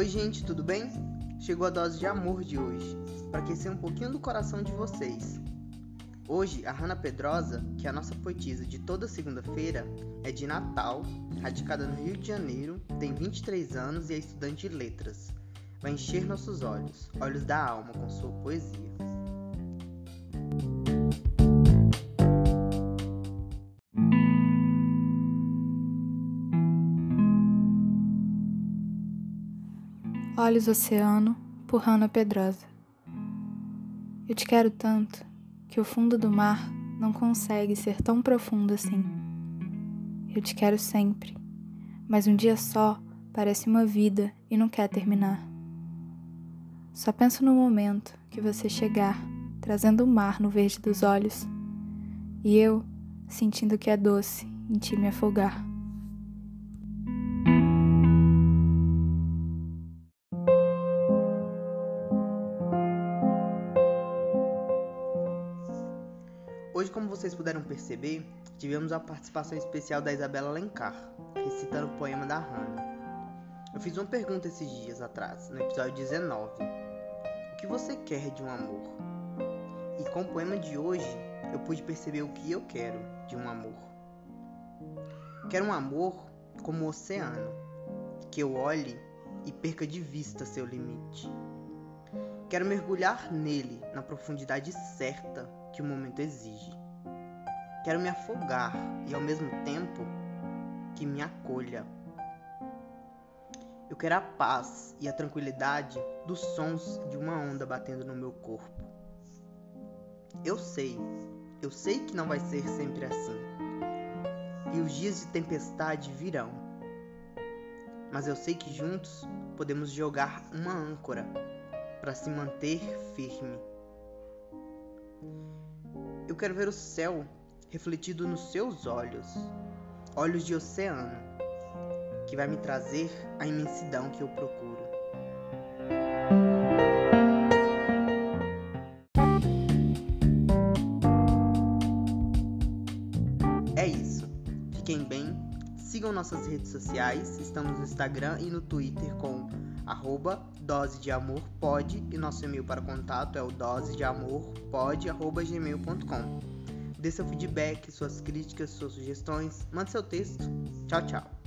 Oi, gente, tudo bem? Chegou a dose de amor de hoje, para aquecer um pouquinho do coração de vocês. Hoje, a Hanna Pedrosa, que é a nossa poetisa de toda segunda-feira, é de Natal, radicada no Rio de Janeiro, tem 23 anos e é estudante de letras. Vai encher nossos olhos, olhos da alma, com sua poesia. Olhos Oceano, por Hanna Pedrosa. Eu te quero tanto que o fundo do mar não consegue ser tão profundo assim. Eu te quero sempre, mas um dia só parece uma vida e não quer terminar. Só penso no momento que você chegar, trazendo o mar no verde dos olhos, e eu sentindo que é doce em ti me afogar. Hoje, como vocês puderam perceber, tivemos a participação especial da Isabela Alencar, recitando o poema da Hannah. Eu fiz uma pergunta esses dias atrás, no episódio 19. O que você quer de um amor? E com o poema de hoje, eu pude perceber o que eu quero de um amor. Quero um amor como o oceano, que eu olhe e perca de vista seu limite. Quero mergulhar nele na profundidade certa que o momento exige. Quero me afogar e ao mesmo tempo que me acolha. Eu quero a paz e a tranquilidade dos sons de uma onda batendo no meu corpo. Eu sei, eu sei que não vai ser sempre assim. E os dias de tempestade virão. Mas eu sei que juntos podemos jogar uma âncora para se manter firme. Eu quero ver o céu refletido nos seus olhos, olhos de oceano, que vai me trazer a imensidão que eu procuro. Sigam nossas redes sociais. Estamos no Instagram e no Twitter com arroba dose de amor pode e nosso e-mail para contato é o dose de amor pode arroba gmail.com. Dê seu feedback, suas críticas, suas sugestões, mande seu texto. Tchau, tchau.